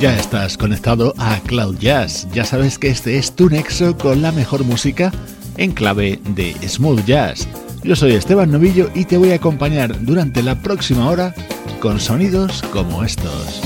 Ya estás conectado a Cloud Jazz. Ya sabes que este es tu nexo con la mejor música en clave de smooth jazz. Yo soy Esteban Novillo y te voy a acompañar durante la próxima hora con sonidos como estos.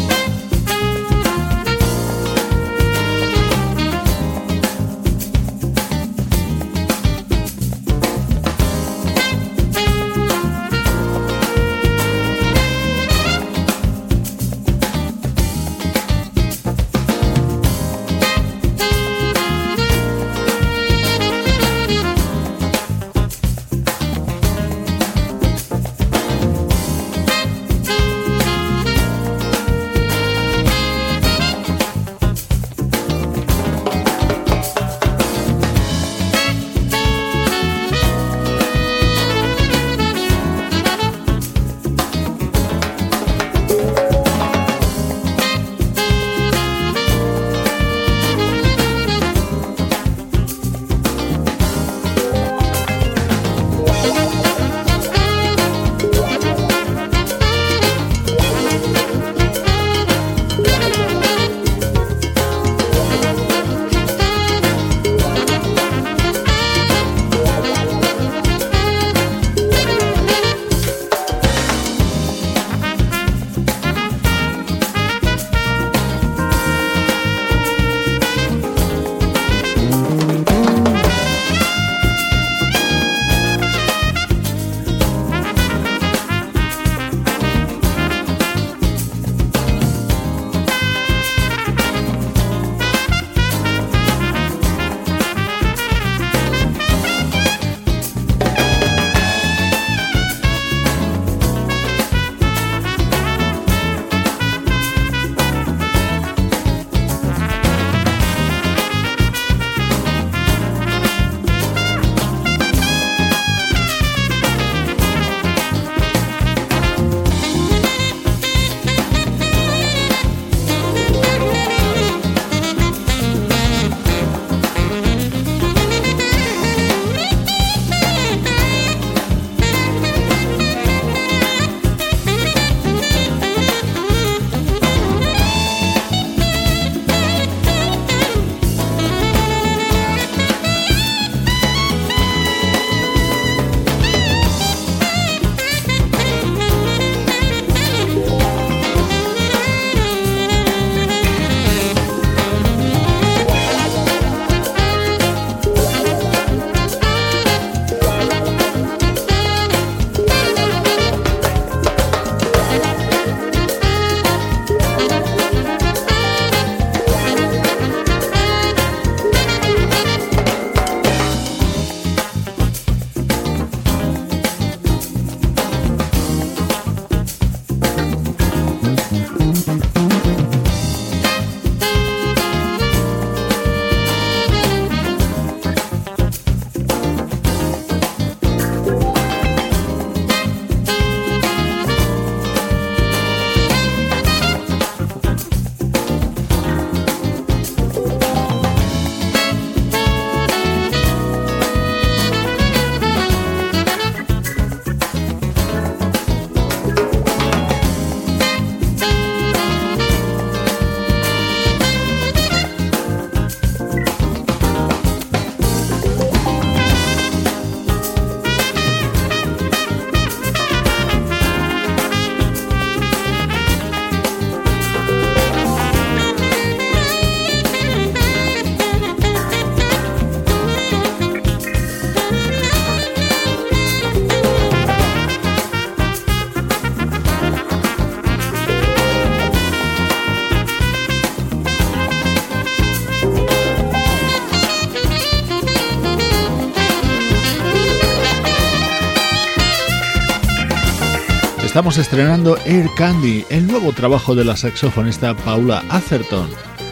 Estamos estrenando Air Candy, el nuevo trabajo de la saxofonista Paula Atherton,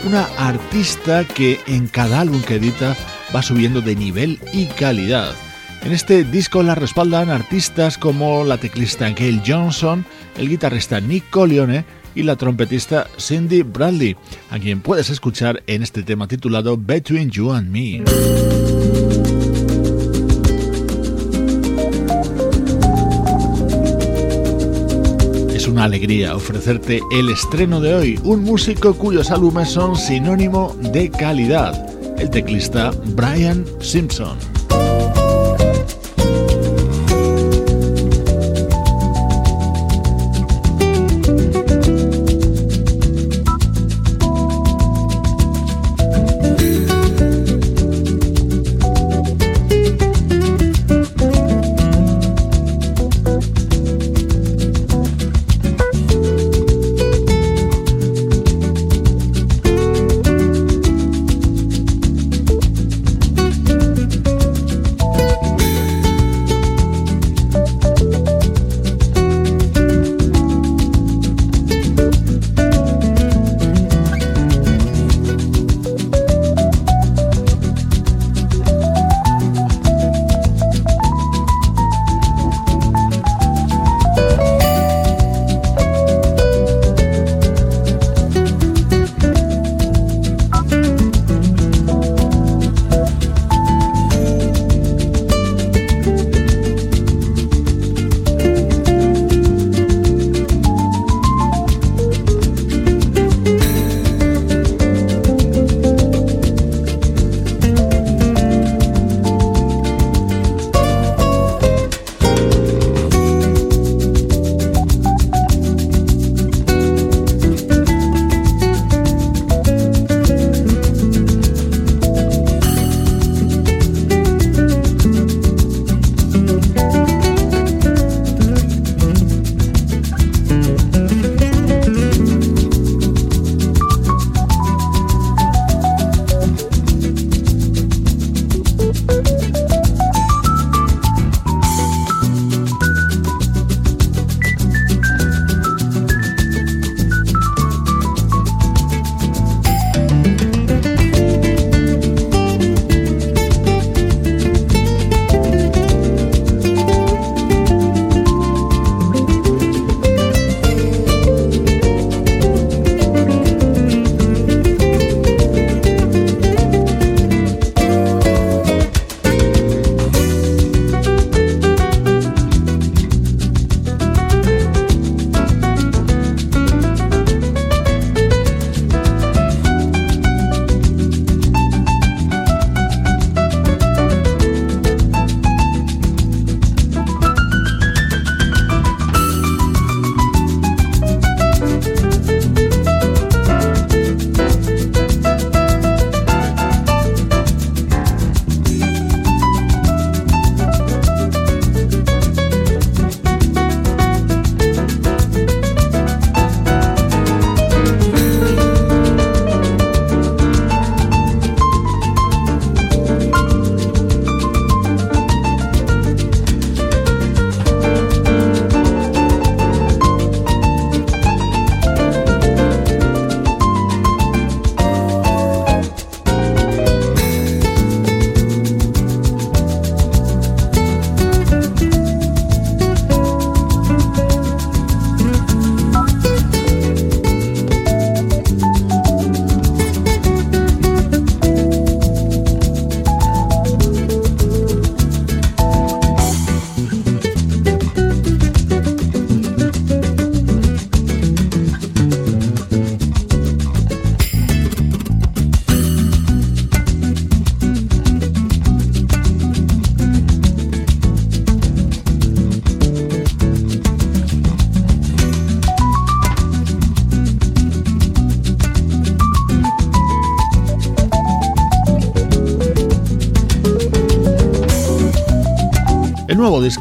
una artista que en cada álbum que edita va subiendo de nivel y calidad. En este disco la respaldan artistas como la teclista Gail Johnson, el guitarrista Nick Colione y la trompetista Cindy Bradley, a quien puedes escuchar en este tema titulado Between You and Me. Alegría ofrecerte el estreno de hoy, un músico cuyos álbumes son sinónimo de calidad, el teclista Brian Simpson.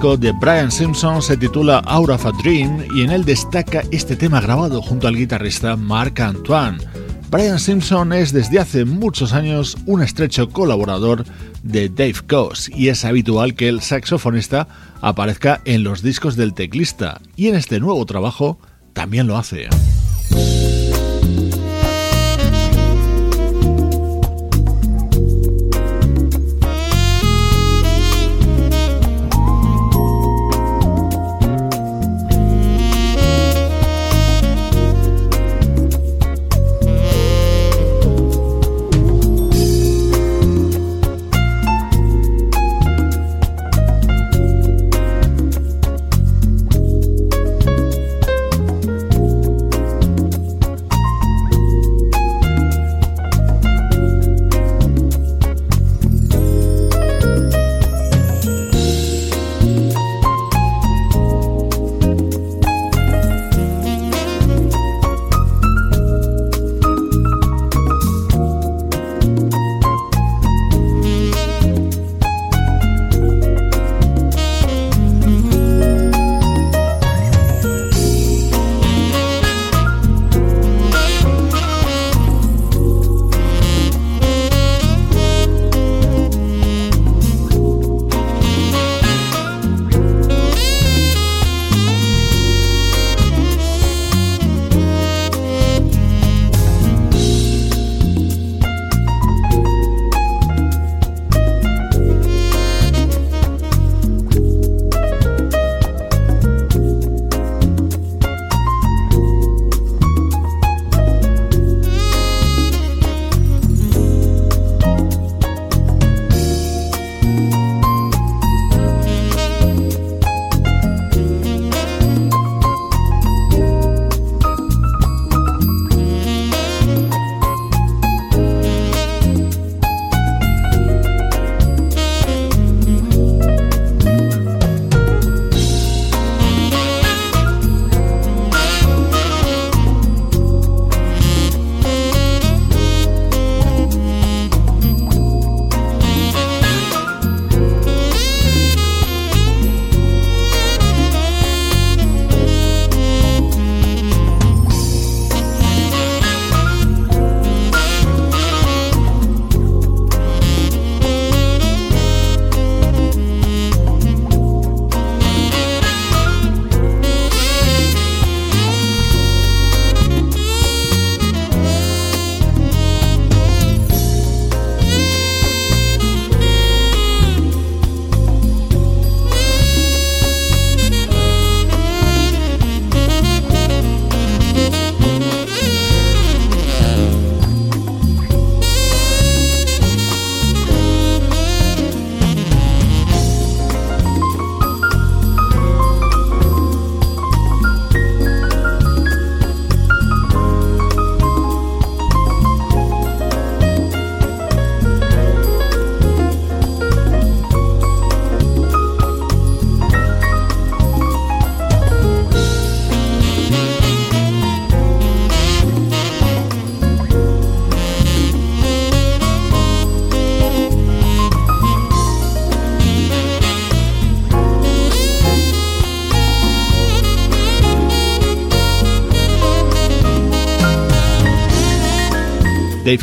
De Brian Simpson se titula Out of a Dream y en él destaca este tema grabado junto al guitarrista Marc Antoine. Brian Simpson es desde hace muchos años un estrecho colaborador de Dave Coase y es habitual que el saxofonista aparezca en los discos del teclista y en este nuevo trabajo también lo hace.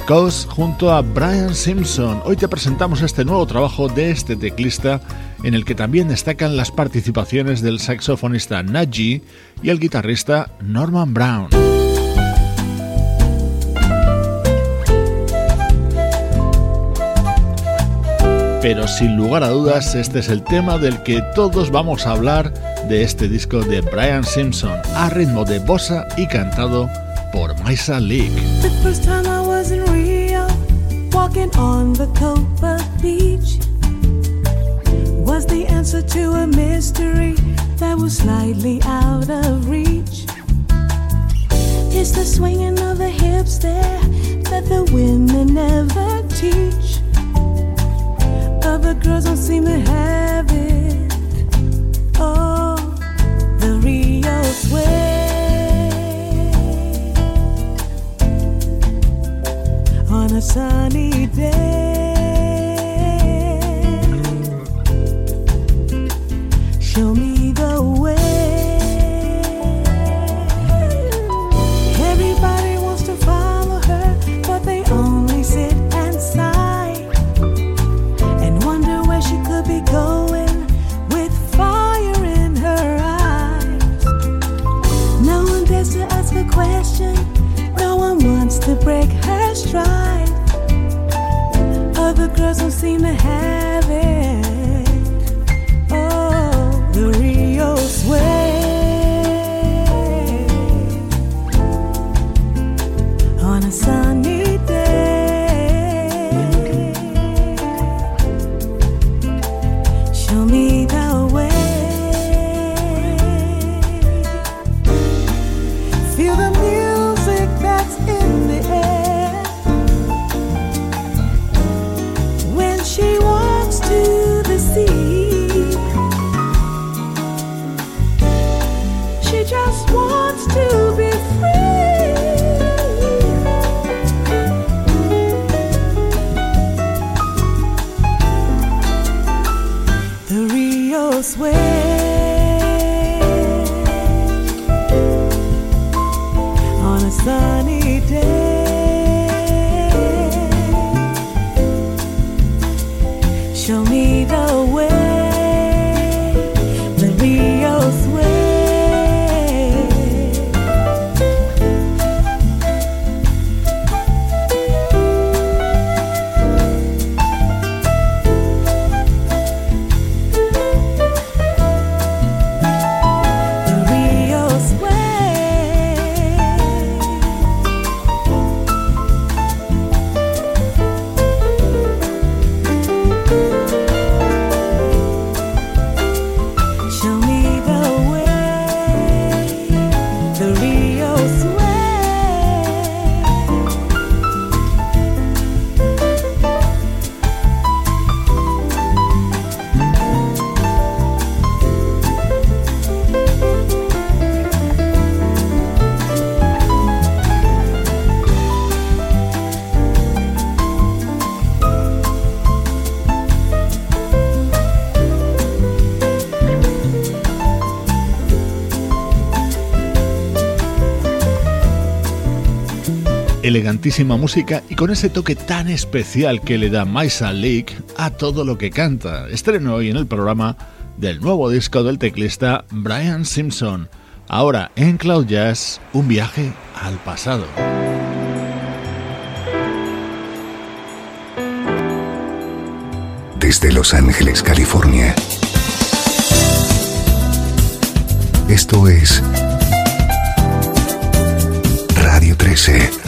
Coase junto a Brian Simpson. Hoy te presentamos este nuevo trabajo de este teclista en el que también destacan las participaciones del saxofonista Najee y el guitarrista Norman Brown. Pero sin lugar a dudas, este es el tema del que todos vamos a hablar de este disco de Brian Simpson, a ritmo de bossa y cantado por Maisa Leak. Walking on the Copa beach was the answer to a mystery that was slightly out of reach. It's the swinging of the hips there that the women never teach. Other girls don't seem to have it. Elegantísima música y con ese toque tan especial que le da Maisa Leak a todo lo que canta. Estreno hoy en el programa del nuevo disco del teclista Brian Simpson. Ahora en Cloud Jazz, un viaje al pasado. Desde Los Ángeles, California. Esto es Radio 13.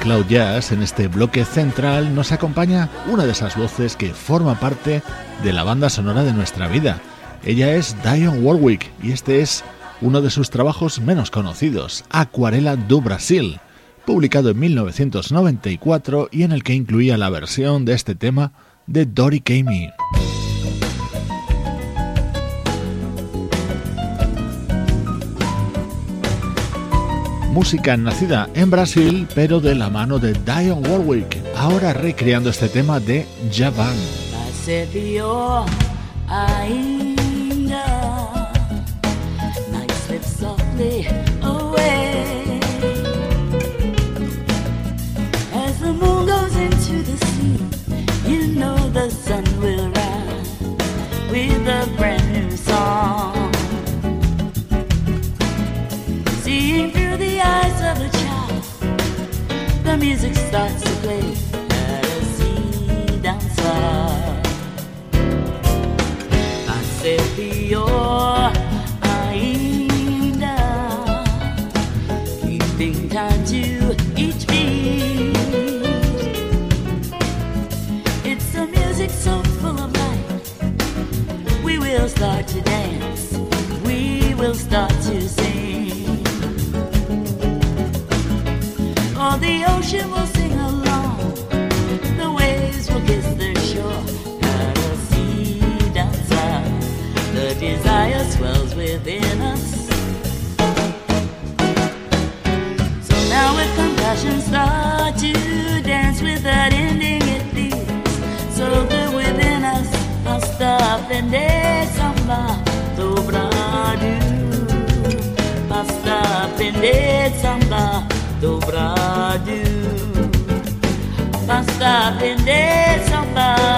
Cloud Jazz, en este bloque central, nos acompaña una de esas voces que forma parte de la banda sonora de nuestra vida. Ella es Dionne Warwick y este es uno de sus trabajos menos conocidos, Acuarela do Brasil, publicado en 1994 y en el que incluía la versión de este tema de Dory Kamey. Música nacida en Brasil, pero de la mano de Dion Warwick, ahora recreando este tema de Javan. with a music starts to play. Let us see dancer. Acerbió ocean will sing along, the waves will kiss shore. Sea the desire swells within us. So now with compassion, start to dance without ending. It so good within us. Basta aprender samba dobrado. Basta aprender samba dobrado. Basta aprender samba dobrado.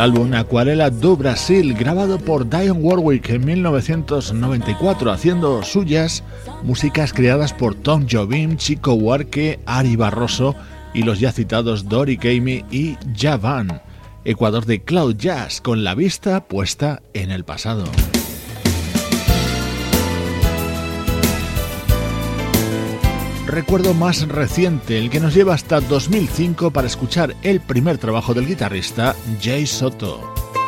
El álbum Acuarela do Brasil, grabado por Dion Warwick en 1994, haciendo suyas músicas creadas por Tom Jobim, Chico Huarque, Ari Barroso y los ya citados Dory Kamey y Javan. Ecuador de Cloud Jazz, con la vista puesta en el pasado. Recuerdo más reciente, el que nos lleva hasta 2005 para escuchar el primer trabajo del guitarrista Jay Soto.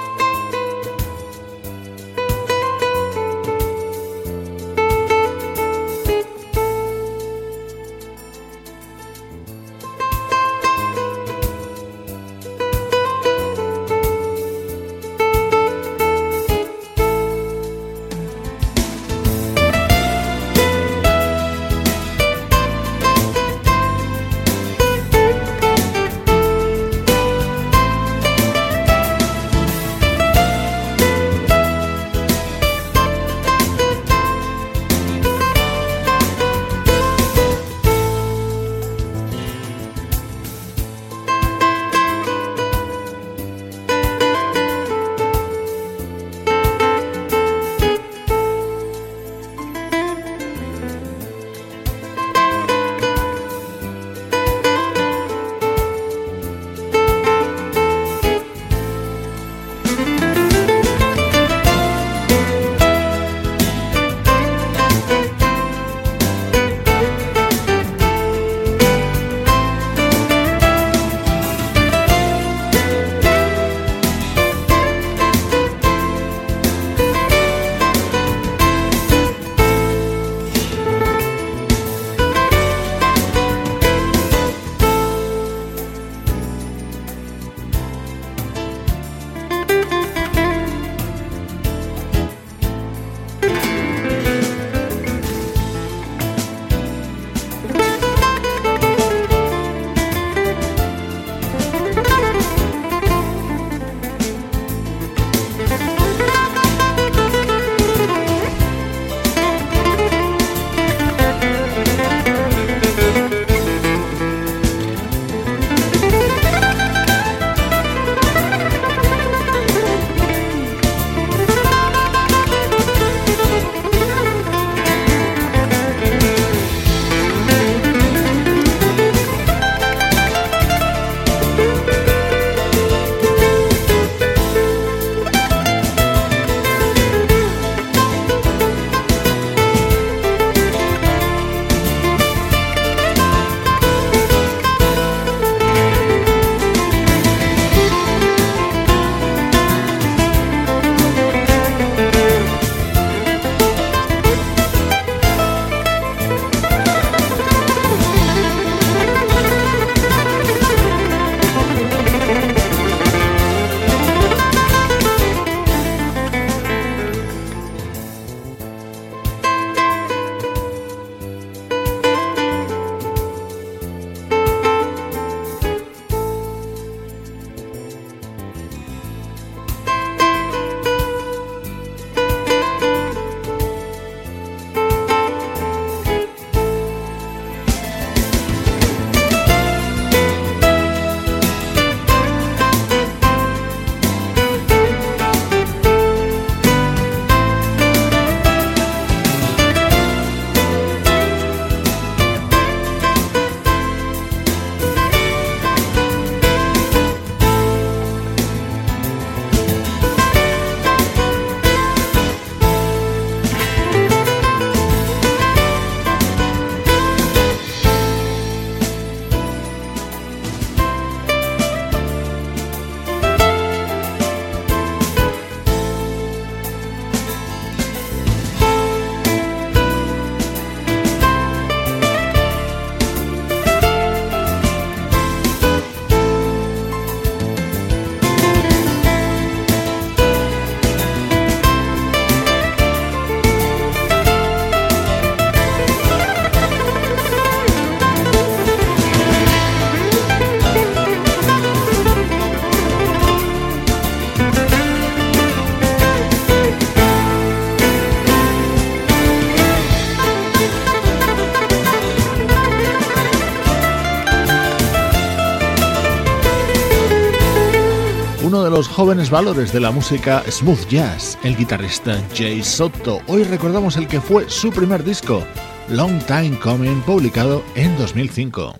Los jóvenes valores de la música smooth jazz, el guitarrista Jay Soto. Hoy recordamos el que fue su primer disco, Long Time Coming, publicado en 2005.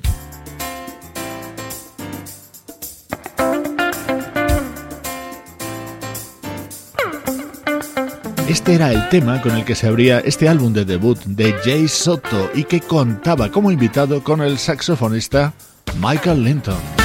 Este era el tema con el que se abría este álbum de debut de Jay Soto y que contaba como invitado con el saxofonista Michael Linton.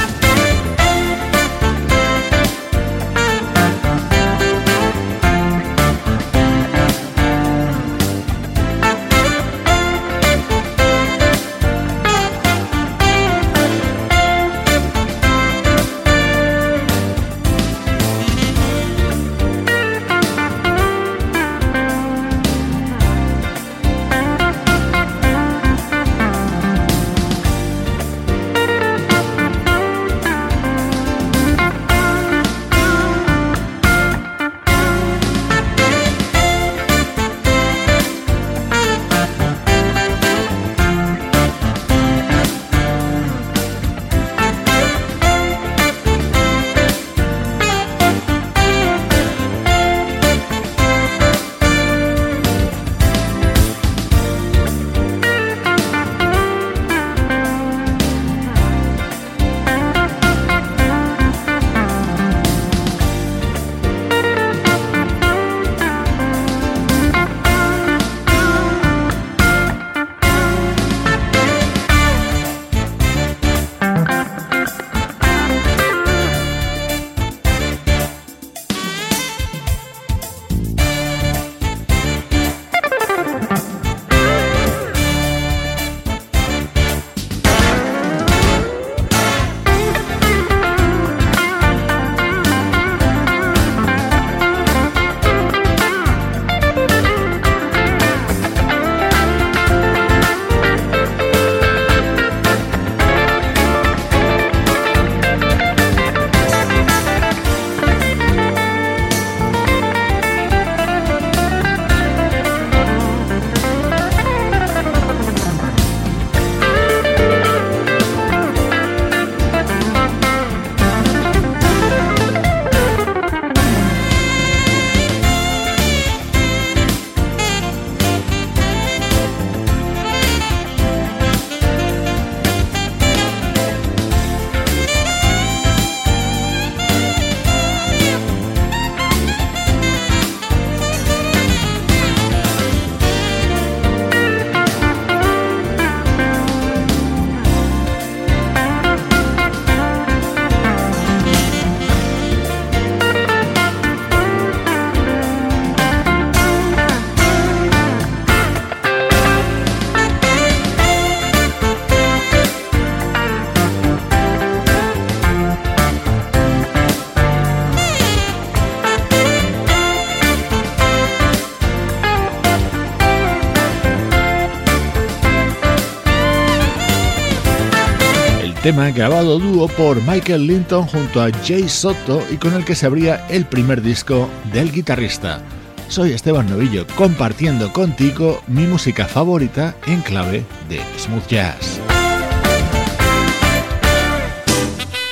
Tema grabado dúo por Michael Linton junto a Jay Soto y con el que se abría el primer disco del guitarrista. Soy Esteban Novillo compartiendo contigo mi música favorita en clave de smooth jazz.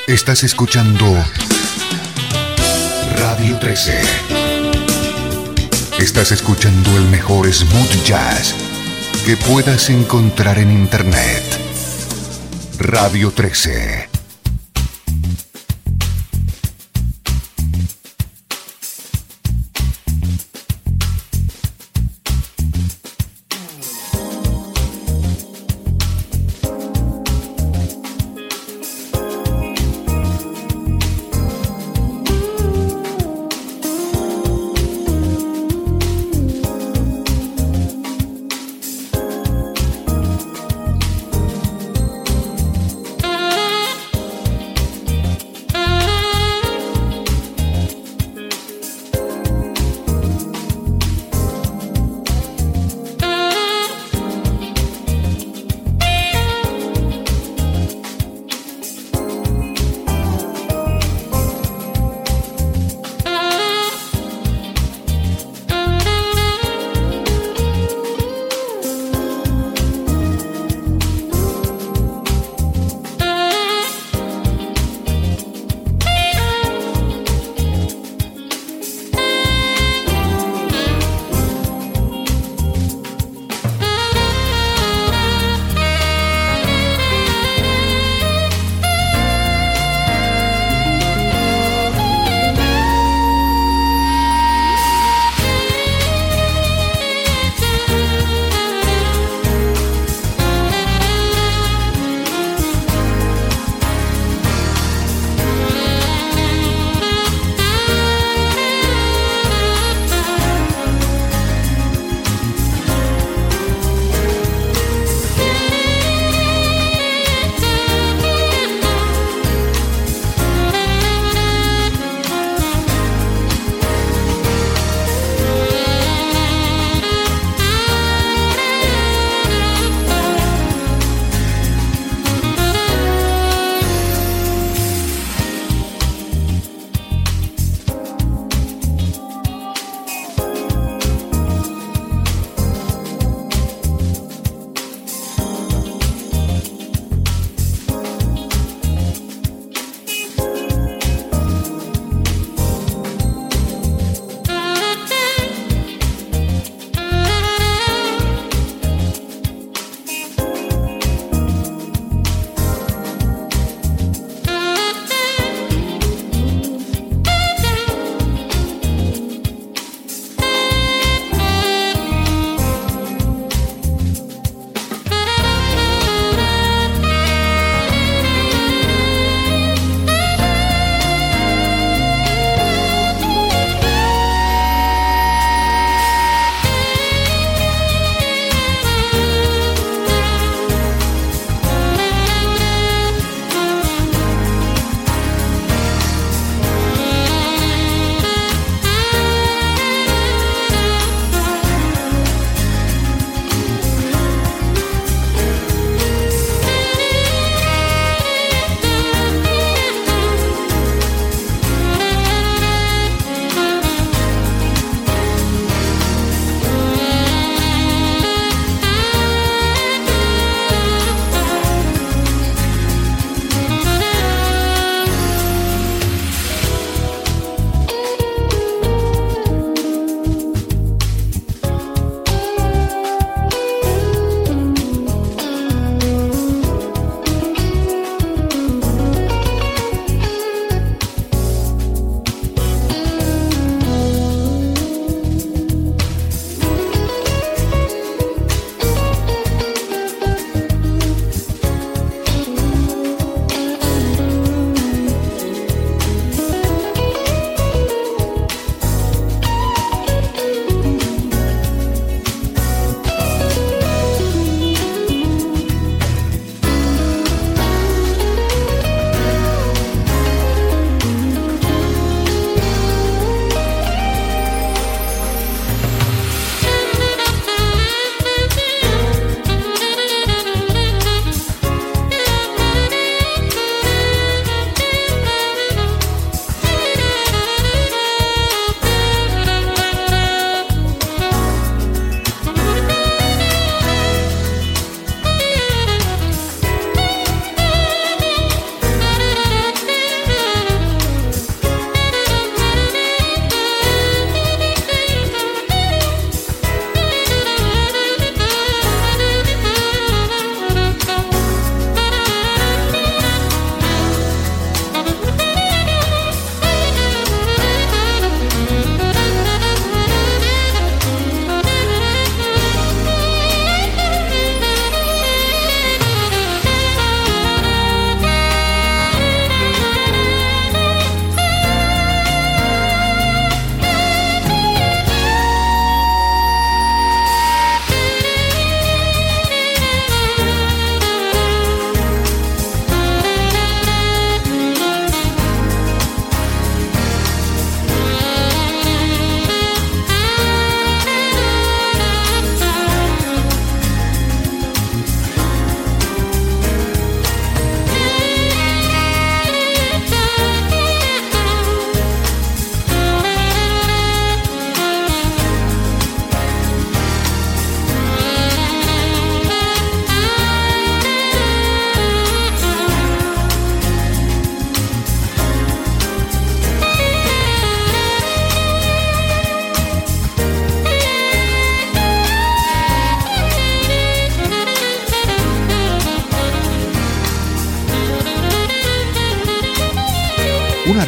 Estás escuchando Radio 13. Estás escuchando el mejor smooth jazz que puedas encontrar en Internet. Radio 13.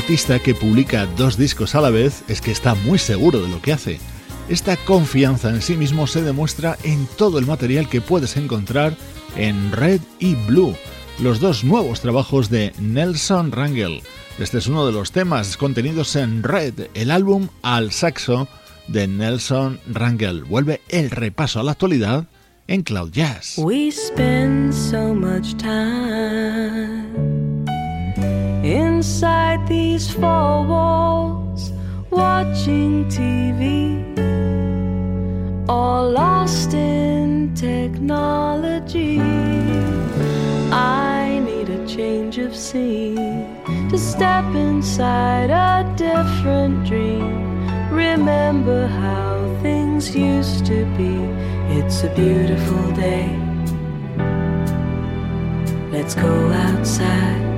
Artista que publica dos discos a la vez es que está muy seguro de lo que hace. Esta confianza en sí mismo se demuestra en todo el material que puedes encontrar en Red y Blue, los dos nuevos trabajos de Nelson Rangel. Este es uno de los temas contenidos en Red, el álbum Al Saxo de Nelson Rangel. Vuelve el repaso a la actualidad en Cloud Jazz. We spend so much time inside these four walls watching TV, all lost in technology. I need a change of scene to step inside a different dream. Remember how things used to be it's a beautiful day. Let's go outside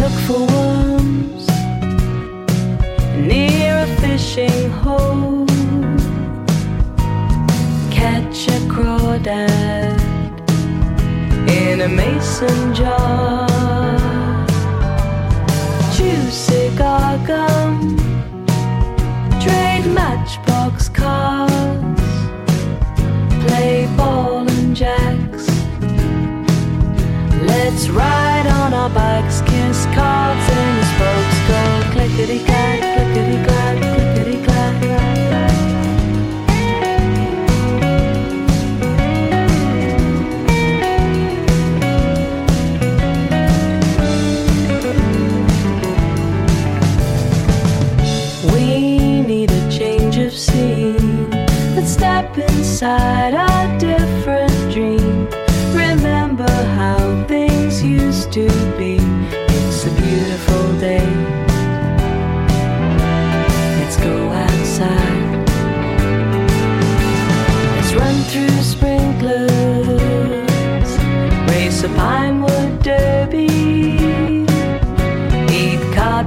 look for worms near a fishing hole. Catch a crawdad in a mason jar. Chew cigar gum trade matchbox cars, Let's ride on our bikes, kiss cards and spokes, go clickety clack, clickety clack, clickety clack. inside a different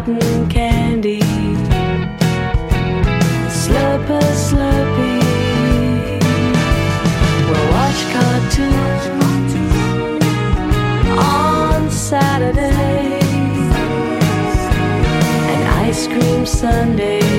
cotton candy. Slurp a slurpee. We'll watch cartoons on Saturday and ice cream Sundays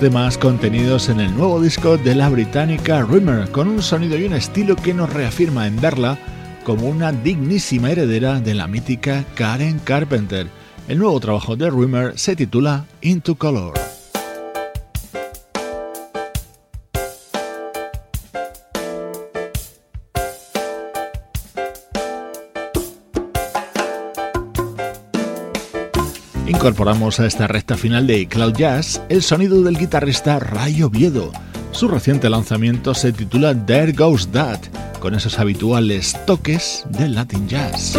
temas contenidos en el nuevo disco de la británica Rimmer, con un sonido y un estilo que nos reafirma en verla como una dignísima heredera de la mítica Karen Carpenter. El nuevo trabajo de Rimmer se titula Into Color. Incorporamos a esta recta final de Cloud Jazz el sonido del guitarrista Ray Oviedo. Su reciente lanzamiento se titula There Goes That, con esos habituales toques de Latin Jazz.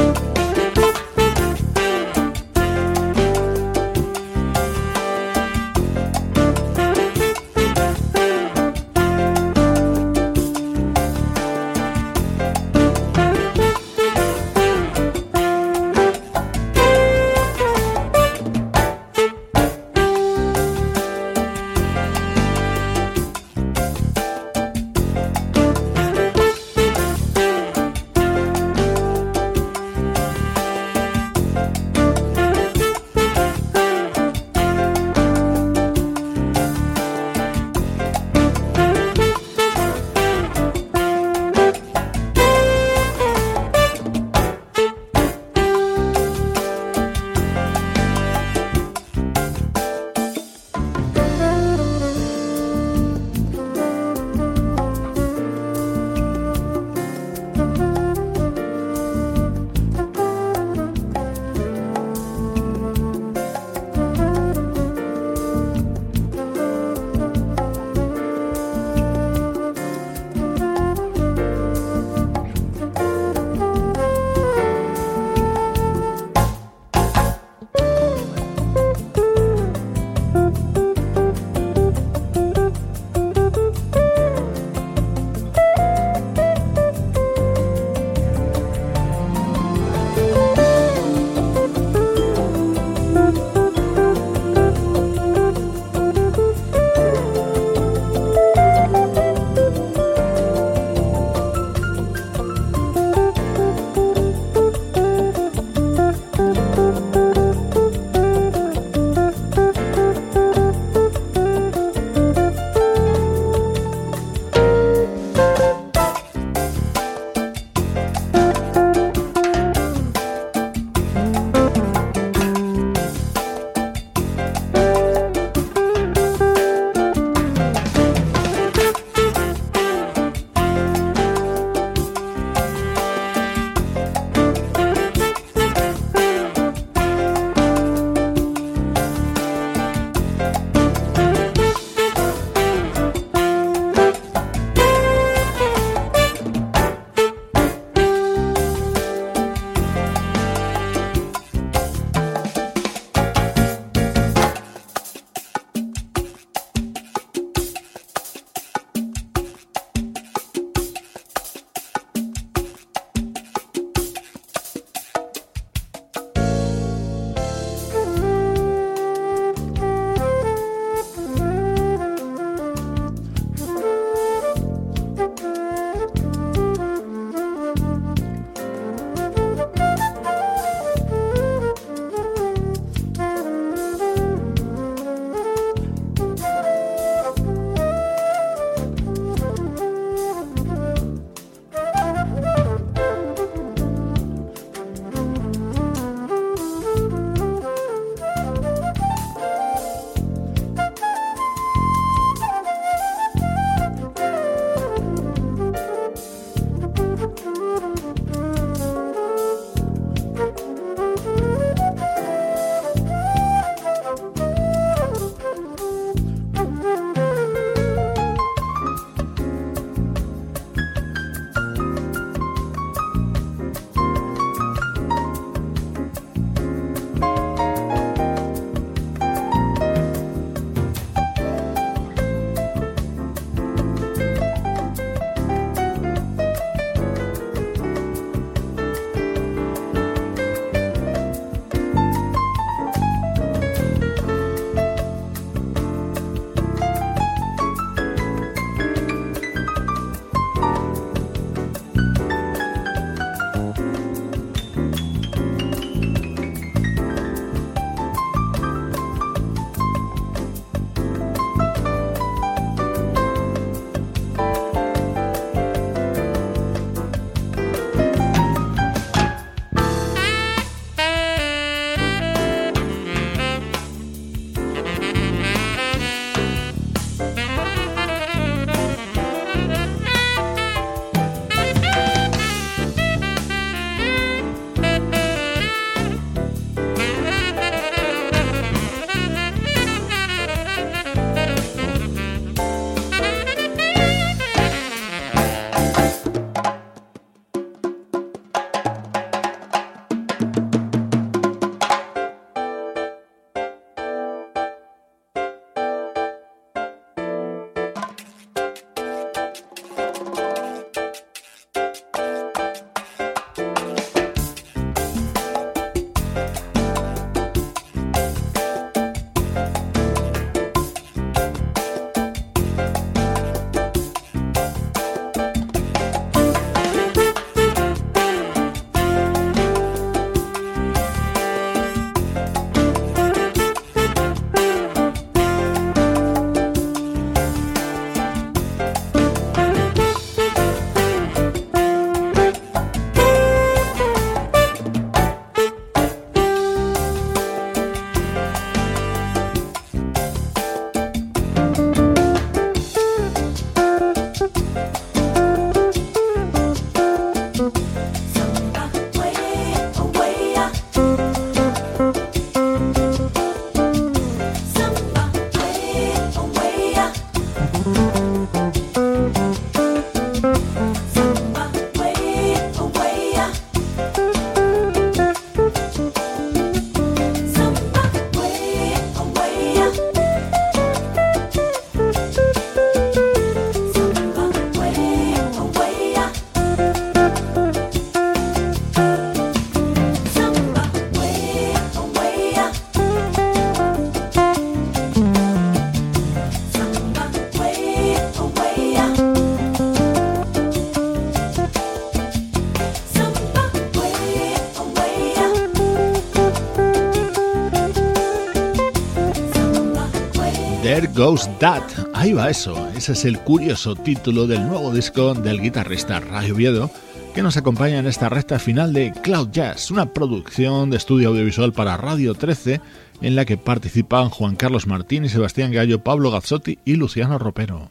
Goes That. Ahí va eso. Ese es el curioso título del nuevo disco del guitarrista Ray Oviedo que nos acompaña en esta recta final de Cloud Jazz, una producción de estudio audiovisual para Radio 13 en la que participan Juan Carlos Martín y Sebastián Gallo, Pablo Gazzotti y Luciano Ropero.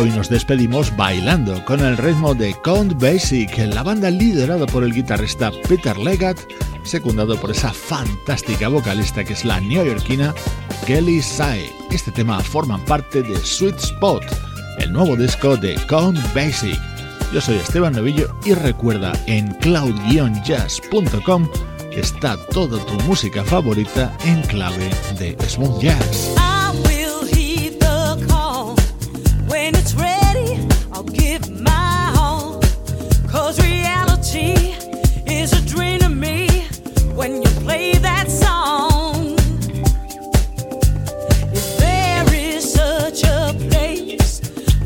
Hoy nos despedimos bailando con el ritmo de Count Basic, la banda liderada por el guitarrista Peter Leggett, secundado por esa fantástica vocalista que es la neoyorquina Kelly Sae. Este tema forma parte de Sweet Spot, el nuevo disco de Count Basic. Yo soy Esteban Novillo y recuerda en cloud-jazz.com está toda tu música favorita en clave de smooth jazz.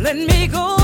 Let me go.